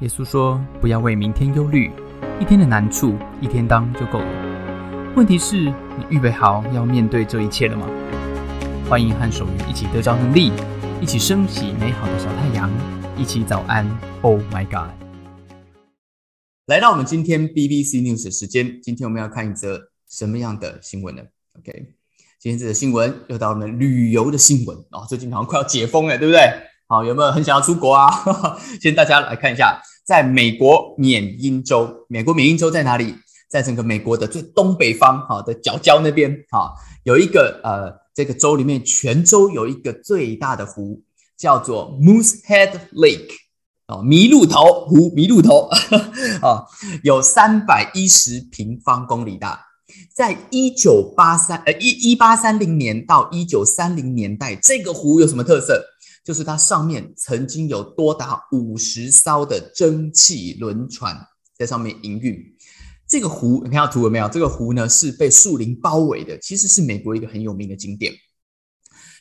耶稣说：“不要为明天忧虑，一天的难处一天当就够了。问题是，你预备好要面对这一切了吗？”欢迎和守愚一起得着能力，一起升起美好的小太阳，一起早安。Oh my God！来到我们今天 BBC News 的时间，今天我们要看一则什么样的新闻呢？OK，今天这则新闻又到我们旅游的新闻啊！最近好像快要解封了，对不对？好，有没有很想要出国啊？先大家来看一下，在美国缅因州，美国缅因州在哪里？在整个美国的最东北方，哈的角角那边，哈有一个呃，这个州里面全州有一个最大的湖，叫做 Moosehead Lake，哦，麋鹿头湖，麋鹿头，啊，有三百一十平方公里大，在一九八三呃一一八三零年到一九三零年代，这个湖有什么特色？就是它上面曾经有多达五十艘的蒸汽轮船在上面营运。这个湖，你看到图了没有？这个湖呢是被树林包围的，其实是美国一个很有名的景点。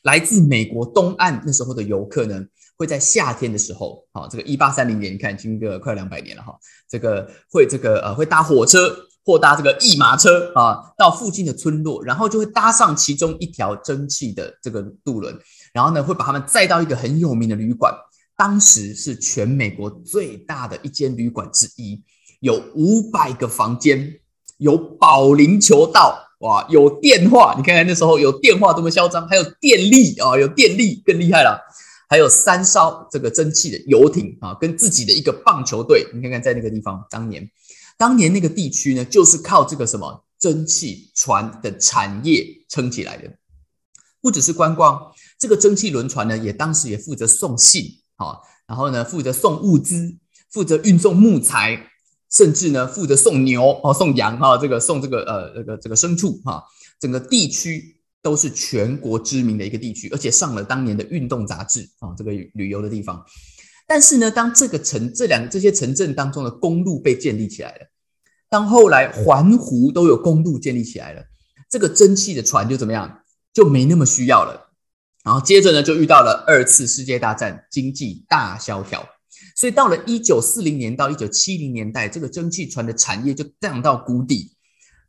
来自美国东岸那时候的游客呢，会在夏天的时候，啊，这个一八三零年，你看经个快两百年了哈，这个会这个呃会搭火车或搭这个驿马车啊，到附近的村落，然后就会搭上其中一条蒸汽的这个渡轮。然后呢，会把他们载到一个很有名的旅馆，当时是全美国最大的一间旅馆之一，有五百个房间，有保龄球道，哇，有电话，你看看那时候有电话多么嚣张，还有电力啊，有电力更厉害了，还有三艘这个蒸汽的游艇啊，跟自己的一个棒球队，你看看在那个地方，当年，当年那个地区呢，就是靠这个什么蒸汽船的产业撑起来的，不只是观光。这个蒸汽轮船呢，也当时也负责送信，好，然后呢负责送物资，负责运送木材，甚至呢负责送牛哦，送羊哈，这个送这个呃这个这个牲畜哈，整个地区都是全国知名的一个地区，而且上了当年的运动杂志啊，这个旅游的地方。但是呢，当这个城这两这些城镇当中的公路被建立起来了，当后来环湖都有公路建立起来了，这个蒸汽的船就怎么样，就没那么需要了。然后接着呢，就遇到了二次世界大战，经济大萧条，所以到了一九四零年到一九七零年代，这个蒸汽船的产业就降到谷底。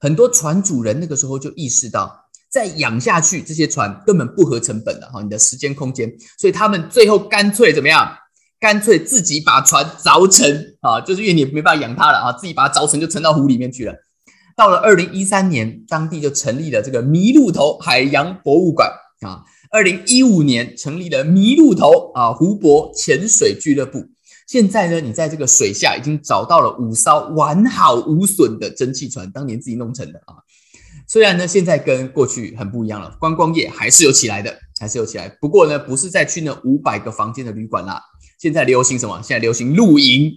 很多船主人那个时候就意识到，再养下去这些船根本不合成本的哈，你的时间空间，所以他们最后干脆怎么样？干脆自己把船凿沉啊，就是因为你没办法养它了啊，自己把它凿沉就沉到湖里面去了。到了二零一三年，当地就成立了这个麋鹿头海洋博物馆啊。二零一五年成立了麋鹿头啊湖泊潜水俱乐部。现在呢，你在这个水下已经找到了五艘完好无损的蒸汽船，当年自己弄成的啊。虽然呢，现在跟过去很不一样了，观光业还是有起来的，还是有起来。不过呢，不是再去那五百个房间的旅馆啦，现在流行什么？现在流行露营。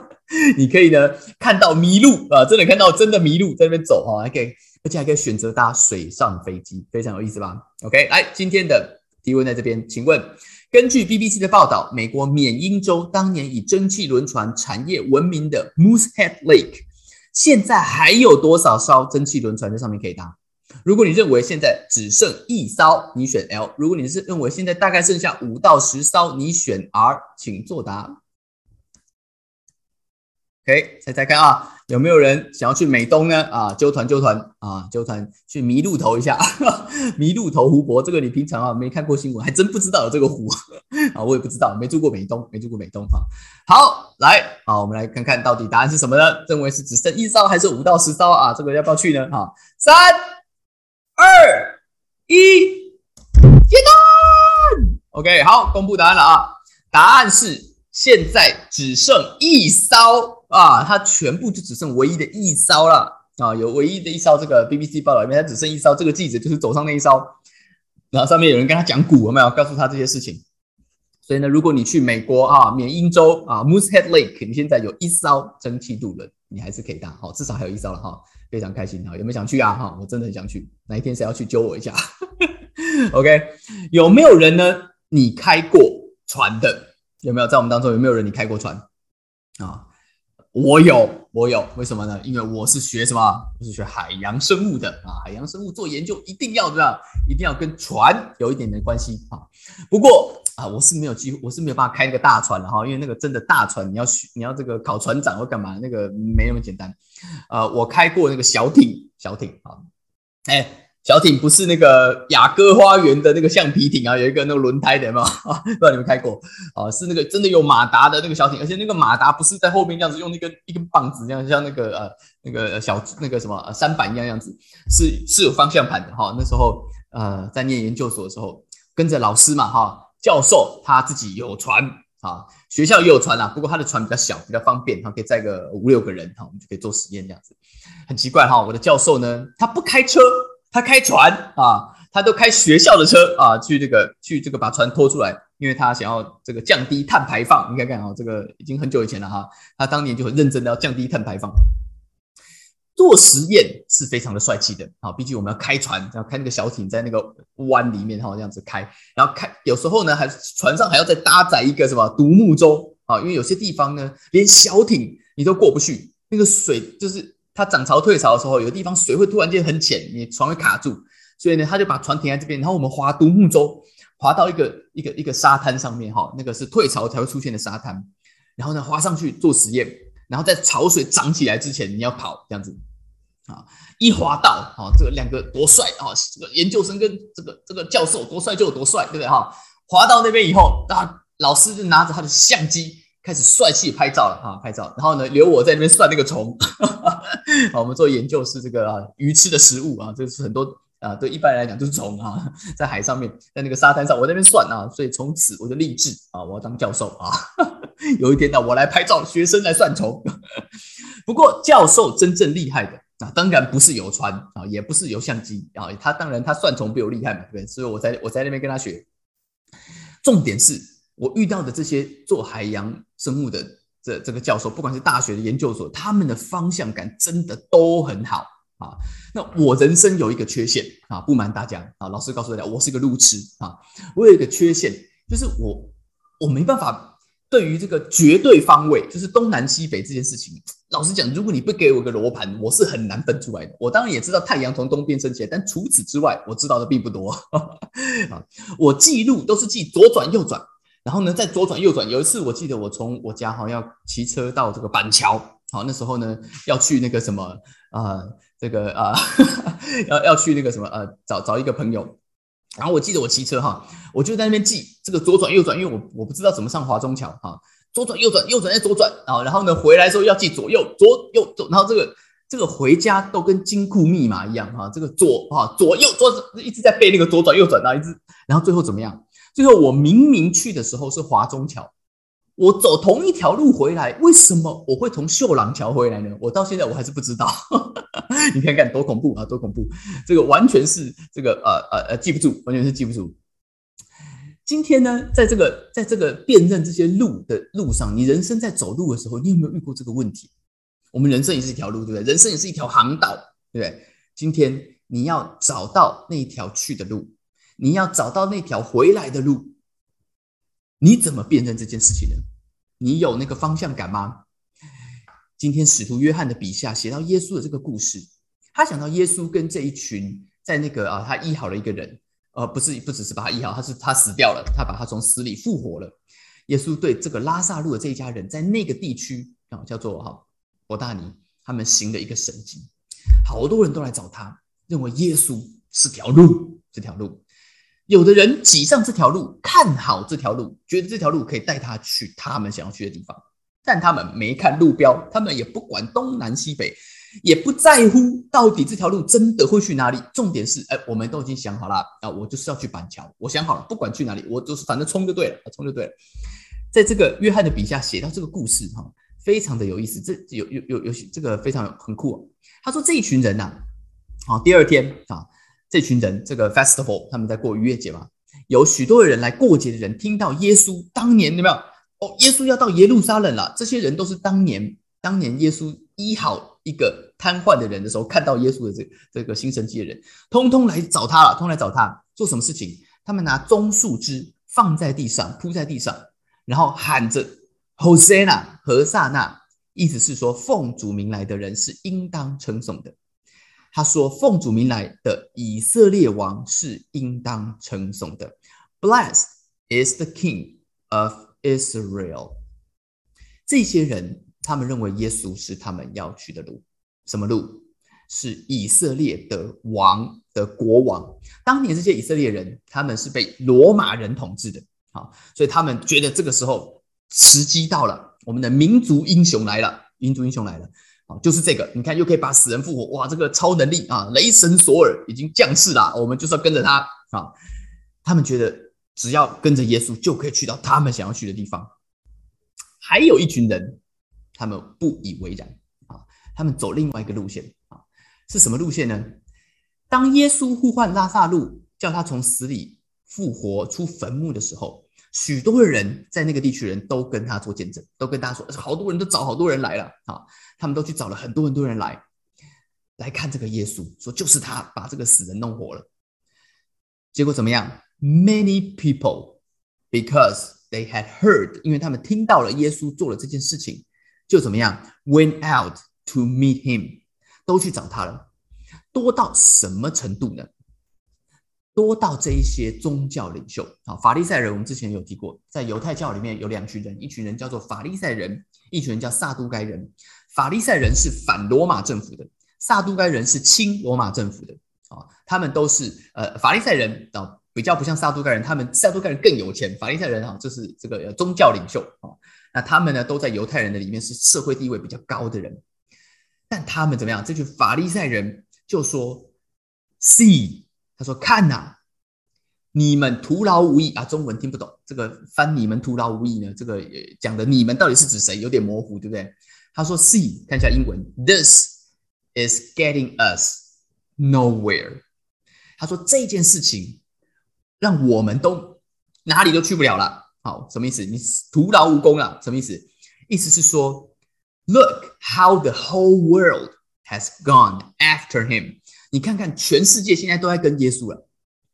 你可以呢看到麋鹿啊，真的看到真的麋鹿在那边走啊，还可以。而且还可以选择搭水上飞机，非常有意思吧？OK，来今天的提问在这边，请问，根据 BBC 的报道，美国缅因州当年以蒸汽轮船产业闻名的 Moosehead Lake，现在还有多少艘蒸汽轮船在上面可以搭？如果你认为现在只剩一艘，你选 L；如果你是认为现在大概剩下五到十艘，你选 R，请作答。OK，猜猜看啊，有没有人想要去美东呢？啊，揪团揪团啊，揪团去麋鹿头一下，麋鹿头湖泊。这个你平常啊没看过新闻，还真不知道有这个湖 啊，我也不知道，没住过美东，没住过美东啊。好，来啊，我们来看看到底答案是什么呢？认为是只剩一艘还是五到十艘啊？这个要不要去呢？哈，三二一，接单。OK，好，公布答案了啊，答案是现在只剩一艘。啊，它全部就只剩唯一的一艘了啊！有唯一的一艘，这个 BBC 报道里面，它只剩一艘。这个记者就是走上那一艘，然后上面有人跟他讲股，有没有告诉他这些事情？所以呢，如果你去美国啊，缅因州啊，Moosehead Lake，你现在有一艘蒸汽渡轮，你还是可以搭，好，至少还有一艘了哈，非常开心哈！有没有想去啊？哈，我真的很想去，哪一天谁要去揪我一下？OK，有没有人呢？你开过船的有没有？在我们当中有没有人你开过船啊？我有，我有，为什么呢？因为我是学什么？我是学海洋生物的啊！海洋生物做研究一定要这样，一定要跟船有一点点关系啊。不过啊，我是没有机会，我是没有办法开那个大船的哈，因为那个真的大船，你要你要这个考船长或干嘛，那个没那么简单。呃，我开过那个小艇，小艇啊，哎。小艇不是那个雅阁花园的那个橡皮艇啊，有一个那个轮胎的嘛，不知道你们开过啊？是那个真的有马达的那个小艇，而且那个马达不是在后面这样子用那个一根棒子这样，像那个呃那个小那个什么三板一样样子，是是有方向盘的哈。那时候呃在念研究所的时候，跟着老师嘛哈，教授他自己有船啊，学校也有船啊，不过他的船比较小，比较方便，他可以载个五六个人哈，我们就可以做实验这样子。很奇怪哈，我的教授呢，他不开车。他开船啊，他都开学校的车啊，去这个去这个把船拖出来，因为他想要这个降低碳排放。你看看啊，这个已经很久以前了哈，他当年就很认真的要降低碳排放。做实验是非常的帅气的啊，毕竟我们要开船，要开那个小艇在那个湾里面哈，这样子开，然后开有时候呢，还船上还要再搭载一个什么独木舟啊，因为有些地方呢，连小艇你都过不去，那个水就是。它涨潮退潮的时候，有地方水会突然间很浅，你船会卡住，所以呢，他就把船停在这边，然后我们划独木舟，划到一个一个一个沙滩上面，哈，那个是退潮才会出现的沙滩，然后呢，划上去做实验，然后在潮水涨起来之前，你要跑这样子，啊，一滑到，啊，这个两个多帅啊，这个研究生跟这个这个教授多帅就有多帅，对不对哈？滑到那边以后，那老师就拿着他的相机。开始帅气拍照了哈，拍照，然后呢，留我在那边算那个虫。好，我们做研究是这个啊，鱼吃的食物啊，这是很多啊，对一般人来讲就是虫啊，在海上面，在那个沙滩上，我在那边算啊，所以从此我就立志啊，我要当教授啊。有一天呢，我来拍照，学生来算虫。不过教授真正厉害的啊，当然不是有船啊，也不是有相机啊，他当然他算虫比我厉害嘛，对？所以我在我在那边跟他学。重点是。我遇到的这些做海洋生物的这这个教授，不管是大学的研究所，他们的方向感真的都很好啊。那我人生有一个缺陷啊，不瞒大家啊，老师告诉大家，我是个路痴啊。我有一个缺陷，就是我我没办法对于这个绝对方位，就是东南西北这件事情，老实讲，如果你不给我个罗盘，我是很难分出来的。我当然也知道太阳从东边升起来，但除此之外，我知道的并不多 啊。我记录都是记左转右转。然后呢，再左转右转。有一次，我记得我从我家好像要骑车到这个板桥，好，那时候呢要去那个什么啊，这个啊，要要去那个什么呃，找找一个朋友。然后我记得我骑车哈，我就在那边记这个左转右转，因为我我不知道怎么上华中桥哈，左转右转右转再左转啊。然后呢回来的时候要记左右左右左，然后这个这个回家都跟金库密码一样哈，这个左哈左右左一直在背那个左转右转啊，一直，然后最后怎么样？最后，我明明去的时候是华中桥，我走同一条路回来，为什么我会从秀朗桥回来呢？我到现在我还是不知道。你看看多恐怖啊，多恐怖！这个完全是这个呃呃呃记不住，完全是记不住。今天呢，在这个在这个辨认这些路的路上，你人生在走路的时候，你有没有遇过这个问题？我们人生也是一条路，对不对？人生也是一条航道，对不对？今天你要找到那一条去的路。你要找到那条回来的路，你怎么辨认这件事情呢？你有那个方向感吗？今天使徒约翰的笔下写到耶稣的这个故事，他想到耶稣跟这一群在那个啊，他医好了一个人，呃，不是不只是把他医好，他是他死掉了，他把他从死里复活了。耶稣对这个拉萨路的这一家人，在那个地区啊，叫做哈伯大尼，他们行了一个神迹，好多人都来找他，认为耶稣是条路，这条路。有的人挤上这条路，看好这条路，觉得这条路可以带他去他们想要去的地方，但他们没看路标，他们也不管东南西北，也不在乎到底这条路真的会去哪里。重点是，哎，我们都已经想好了啊，我就是要去板桥，我想好了，不管去哪里，我就是反正冲就对了，冲就对了。在这个约翰的笔下写到这个故事哈，非常的有意思，这有有有有这个非常很酷。他说这一群人呐，好，第二天啊。这群人，这个 festival，他们在过逾越节嘛？有许多人来过节的人，听到耶稣当年有没有？哦，耶稣要到耶路撒冷了。这些人都是当年，当年耶稣医好一个瘫痪的人的时候，看到耶稣的这这个新神迹的人，通通来找他了，通来找他做什么事情？他们拿棕树枝放在地上，铺在地上，然后喊着 Hosanna 何萨那，意思是说奉主名来的人是应当称颂的。他说：“奉主名来的以色列王是应当称颂的。Bless is the King of Israel。这些人他们认为耶稣是他们要去的路，什么路？是以色列的王的国王。当年这些以色列人他们是被罗马人统治的，好，所以他们觉得这个时候时机到了，我们的民族英雄来了，民族英雄来了。就是这个，你看又可以把死人复活，哇，这个超能力啊！雷神索尔已经降世了，我们就是要跟着他啊！他们觉得只要跟着耶稣，就可以去到他们想要去的地方。还有一群人，他们不以为然啊，他们走另外一个路线啊，是什么路线呢？当耶稣呼唤拉萨路，叫他从死里复活出坟墓的时候。许多的人在那个地区人都跟他做见证，都跟大家说，好多人都找好多人来了啊！他们都去找了很多很多人来来看这个耶稣，说就是他把这个死人弄活了。结果怎么样？Many people because they had heard，因为他们听到了耶稣做了这件事情，就怎么样？Went out to meet him，都去找他了。多到什么程度呢？多到这一些宗教领袖啊，法利赛人，我们之前有提过，在犹太教里面有两群人，一群人叫做法利赛人，一群人叫撒都该人。法利赛人是反罗马政府的，撒都该人是亲罗马政府的啊。他们都是呃，法利赛人啊，比较不像撒都该人，他们撒都该人更有钱，法利赛人啊，就是这个宗教领袖啊。那他们呢，都在犹太人的里面是社会地位比较高的人，但他们怎么样？这群法利赛人就说：“See。”他说：“看呐，你们徒劳无益啊！中文听不懂，这个翻‘你们徒劳无益’呢？这个讲的‘你们’到底是指谁？有点模糊，对不对？”他说：“See，看一下英文，This is getting us nowhere。”他说这件事情让我们都哪里都去不了了。好，什么意思？你徒劳无功了？什么意思？意思是说，Look how the whole world has gone after him。你看看，全世界现在都在跟耶稣了。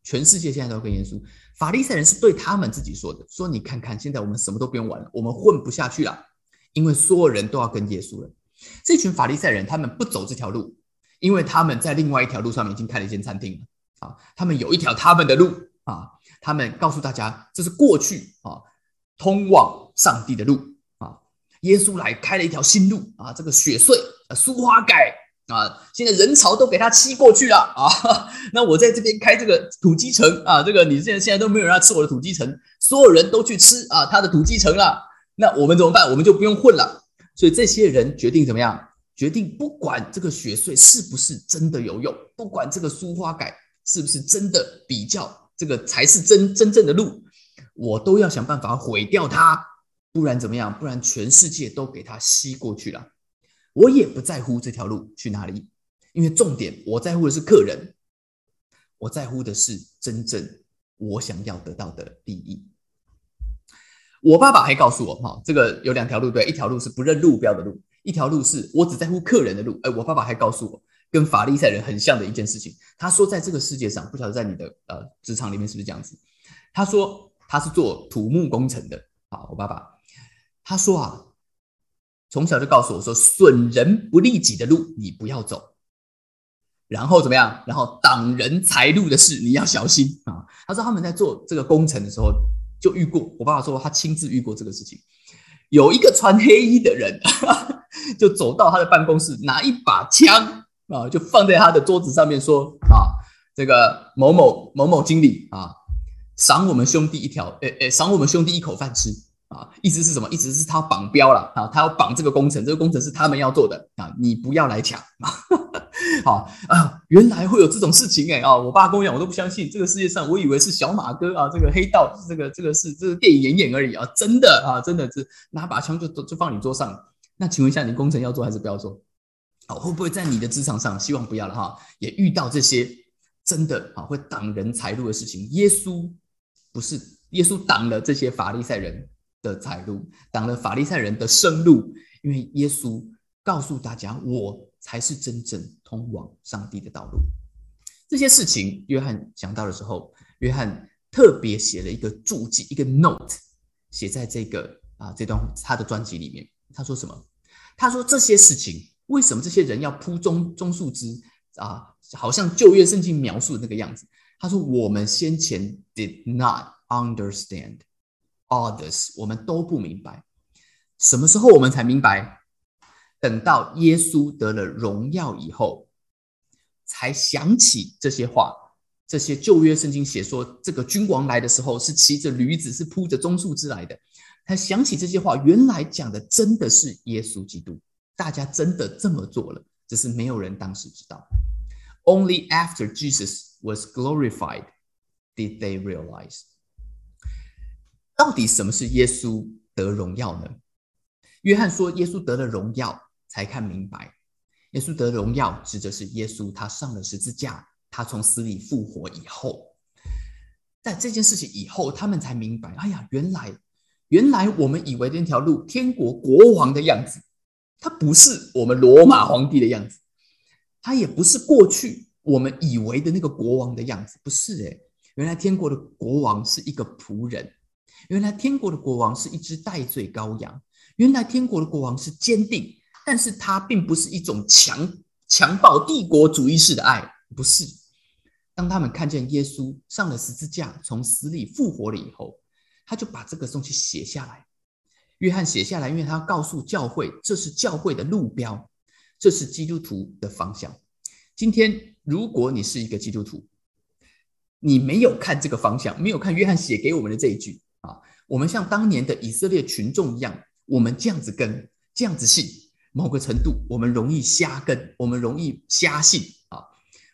全世界现在都跟耶稣。法利赛人是对他们自己说的，说你看看，现在我们什么都不用玩了，我们混不下去了，因为所有人都要跟耶稣了。这群法利赛人他们不走这条路，因为他们在另外一条路上面已经开了一间餐厅了啊。他们有一条他们的路啊，他们告诉大家这是过去啊通往上帝的路啊。耶稣来开了一条新路啊，这个雪穗啊，苏花改。啊，现在人潮都给他吸过去了啊！那我在这边开这个土鸡城啊，这个你现在现在都没有人要吃我的土鸡城，所有人都去吃啊他的土鸡城了。那我们怎么办？我们就不用混了。所以这些人决定怎么样？决定不管这个雪穗是不是真的有用，不管这个苏花改是不是真的比较这个才是真真正的路，我都要想办法毁掉它，不然怎么样？不然全世界都给它吸过去了。我也不在乎这条路去哪里，因为重点我在乎的是客人，我在乎的是真正我想要得到的利益。我爸爸还告诉我，哈，这个有两条路，对，一条路是不认路标的路，一条路是我只在乎客人的路。哎，我爸爸还告诉我，跟法利赛人很像的一件事情。他说，在这个世界上，不晓得在你的呃职场里面是不是这样子？他说他是做土木工程的，好，我爸爸他说啊。从小就告诉我说：“损人不利己的路，你不要走。然后怎么样？然后挡人财路的事，你要小心啊！”他说他们在做这个工程的时候就遇过。我爸爸说他亲自遇过这个事情。有一个穿黑衣的人 就走到他的办公室，拿一把枪啊，就放在他的桌子上面说：“啊，这个某某某某经理啊，赏我们兄弟一条，诶诶，赏我们兄弟一口饭吃。”啊，意思是什么？意思是他绑标了啊，他要绑这个工程，这个工程是他们要做的啊，你不要来抢啊！好啊，原来会有这种事情哎啊！我爸跟我讲，我都不相信，这个世界上我以为是小马哥啊，这个黑道，这个这个是这个电影演演而已啊，真的啊，真的是拿把枪就就放你桌上。那请问一下，你工程要做还是不要做？好，会不会在你的职场上，希望不要了哈，也遇到这些真的啊会挡人财路的事情？耶稣不是耶稣挡了这些法利赛人。的财路挡了法利赛人的生路，因为耶稣告诉大家，我才是真正通往上帝的道路。这些事情，约翰想到的时候，约翰特别写了一个注记，一个 note，写在这个啊这段他的专辑里面。他说什么？他说这些事情，为什么这些人要铺棕棕树枝啊？好像旧约圣经描述的那个样子。他说我们先前 did not understand all this，我们都不明白。什么时候我们才明白？等到耶稣得了荣耀以后，才想起这些话。这些旧约圣经写说，这个君王来的时候是骑着驴子，是铺着棕树枝来的。他想起这些话，原来讲的真的是耶稣基督。大家真的这么做了，只是没有人当时知道。Only after Jesus was glorified did they realize。到底什么是耶稣得荣耀呢？约翰说，耶稣得了荣耀才看明白。耶稣得荣耀，指的是耶稣他上了十字架。他从死里复活以后，在这件事情以后，他们才明白：哎呀，原来，原来我们以为的那条路，天国国王的样子，它不是我们罗马皇帝的样子，它也不是过去我们以为的那个国王的样子，不是诶，原来天国的国王是一个仆人，原来天国的国王是一只戴罪羔羊，原来天国的国王是坚定，但是他并不是一种强强暴帝国主义式的爱，不是。当他们看见耶稣上了十字架，从死里复活了以后，他就把这个东西写下来。约翰写下来，因为他要告诉教会，这是教会的路标，这是基督徒的方向。今天，如果你是一个基督徒，你没有看这个方向，没有看约翰写给我们的这一句，我们像当年的以色列群众一样，我们这样子跟，这样子信，某个程度，我们容易瞎跟，我们容易瞎信啊。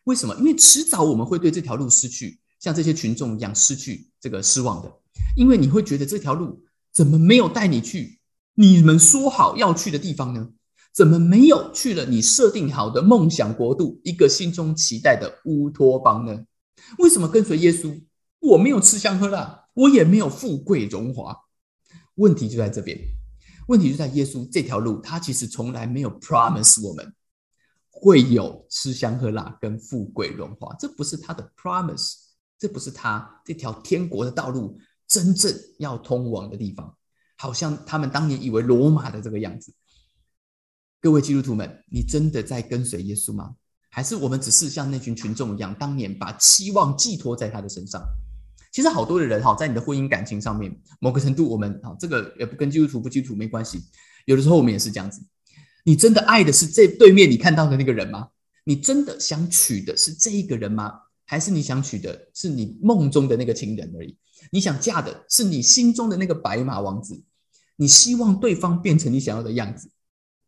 为什么？因为迟早我们会对这条路失去，像这些群众一样失去这个失望的。因为你会觉得这条路怎么没有带你去你们说好要去的地方呢？怎么没有去了你设定好的梦想国度，一个心中期待的乌托邦呢？为什么跟随耶稣，我没有吃香喝辣，我也没有富贵荣华？问题就在这边，问题就在耶稣这条路，他其实从来没有 promise 我们。会有吃香喝辣跟富贵荣华，这不是他的 promise，这不是他这条天国的道路真正要通往的地方。好像他们当年以为罗马的这个样子。各位基督徒们，你真的在跟随耶稣吗？还是我们只是像那群群众一样，当年把期望寄托在他的身上？其实好多的人哈，在你的婚姻感情上面，某个程度，我们哈这个也不跟基督徒不基督徒没关系。有的时候我们也是这样子。你真的爱的是这对面你看到的那个人吗？你真的想娶的是这一个人吗？还是你想娶的是你梦中的那个情人而已？你想嫁的是你心中的那个白马王子？你希望对方变成你想要的样子，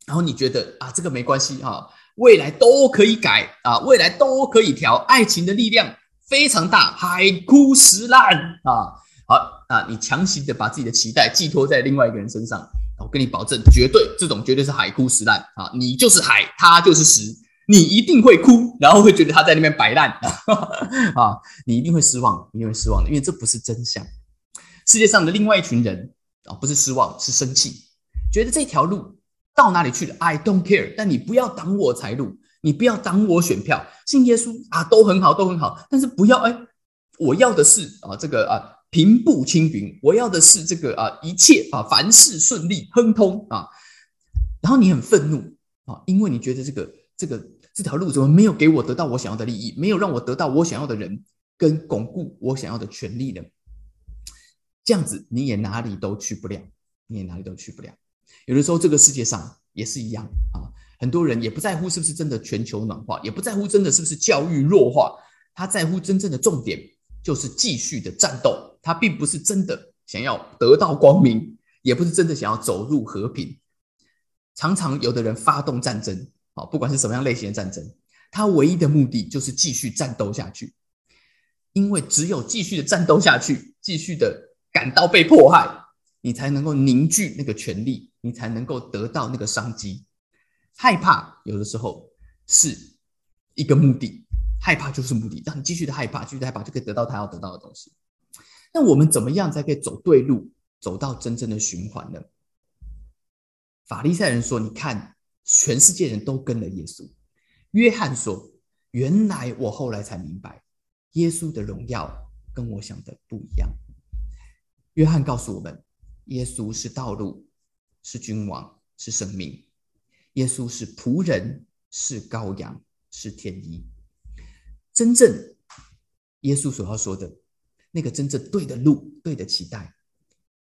然后你觉得啊，这个没关系啊，未来都可以改啊，未来都可以调，爱情的力量非常大，海枯石烂啊！好啊，你强行的把自己的期待寄托在另外一个人身上。我跟你保证，绝对这种绝对是海枯石烂啊！你就是海，他就是石，你一定会哭，然后会觉得他在那边摆烂 啊！你一定会失望，一定会失望的，因为这不是真相。世界上的另外一群人啊，不是失望，是生气，觉得这条路到哪里去了？I don't care，但你不要挡我财路，你不要挡我选票，信耶稣啊，都很好，都很好，但是不要哎，我要的是啊，这个啊。平步青云，我要的是这个啊，一切啊，凡事顺利亨通啊。然后你很愤怒啊，因为你觉得这个这个这条路怎么没有给我得到我想要的利益，没有让我得到我想要的人跟巩固我想要的权利呢？这样子你也哪里都去不了，你也哪里都去不了。有的时候这个世界上也是一样啊，很多人也不在乎是不是真的全球暖化，也不在乎真的是不是教育弱化，他在乎真正的重点就是继续的战斗。他并不是真的想要得到光明，也不是真的想要走入和平。常常有的人发动战争，啊，不管是什么样类型的战争，他唯一的目的就是继续战斗下去。因为只有继续的战斗下去，继续的感到被迫害，你才能够凝聚那个权力，你才能够得到那个商机。害怕有的时候是一个目的，害怕就是目的，让你继续的害怕，继续的害怕就可以得到他要得到的东西。那我们怎么样才可以走对路，走到真正的循环呢？法利赛人说：“你看，全世界人都跟了耶稣。”约翰说：“原来我后来才明白，耶稣的荣耀跟我想的不一样。”约翰告诉我们：耶稣是道路，是君王，是生命；耶稣是仆人，是羔羊，是天意。真正耶稣所要说的。那个真正对的路、对的期待，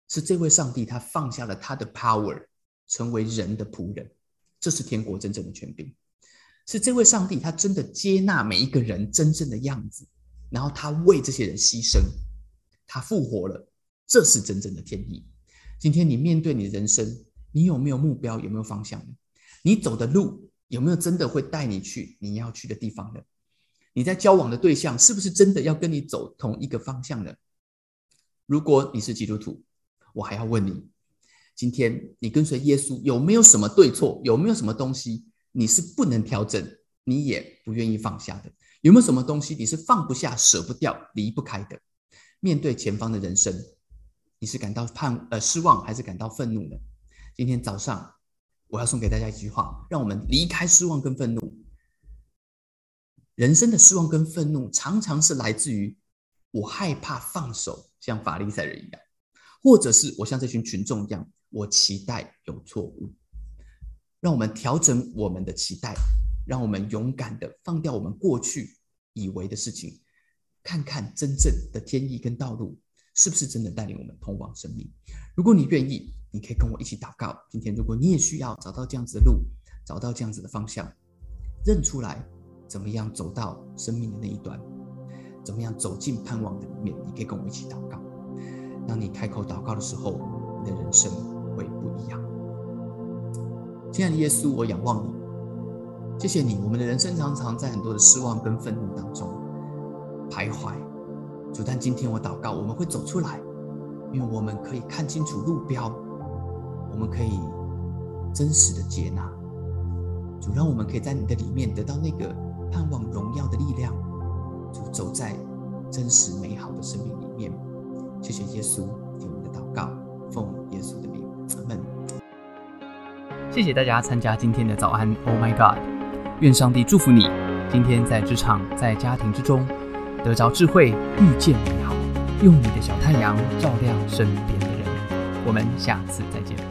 是这位上帝他放下了他的 power，成为人的仆人，这是天国真正的权柄。是这位上帝他真的接纳每一个人真正的样子，然后他为这些人牺牲，他复活了，这是真正的天意。今天你面对你的人生，你有没有目标？有没有方向呢？你走的路有没有真的会带你去你要去的地方呢？你在交往的对象是不是真的要跟你走同一个方向呢？如果你是基督徒，我还要问你：今天你跟随耶稣有没有什么对错？有没有什么东西你是不能调整，你也不愿意放下的？有没有什么东西你是放不下、舍不掉、离不开的？面对前方的人生，你是感到盼呃失望，还是感到愤怒呢？今天早上我要送给大家一句话：让我们离开失望跟愤怒。人生的失望跟愤怒，常常是来自于我害怕放手，像法利赛人一样，或者是我像这群群众一样，我期待有错误。让我们调整我们的期待，让我们勇敢的放掉我们过去以为的事情，看看真正的天意跟道路是不是真的带领我们通往生命。如果你愿意，你可以跟我一起祷告。今天，如果你也需要找到这样子的路，找到这样子的方向，认出来。怎么样走到生命的那一端？怎么样走进盼望的里面？你可以跟我一起祷告。当你开口祷告的时候，你的人生会不一样。亲爱的耶稣，我仰望你，谢谢你。我们的人生常常在很多的失望跟愤怒当中徘徊。主，但今天我祷告，我们会走出来，因为我们可以看清楚路标，我们可以真实的接纳。主，让我们可以在你的里面得到那个。盼望荣耀的力量，就走在真实美好的生命里面。谢谢耶稣听我们的祷告，奉耶稣的名，阿门。谢谢大家参加今天的早安，Oh my God！愿上帝祝福你，今天在职场、在家庭之中得着智慧，遇见美好，用你的小太阳照亮身边的人。我们下次再见。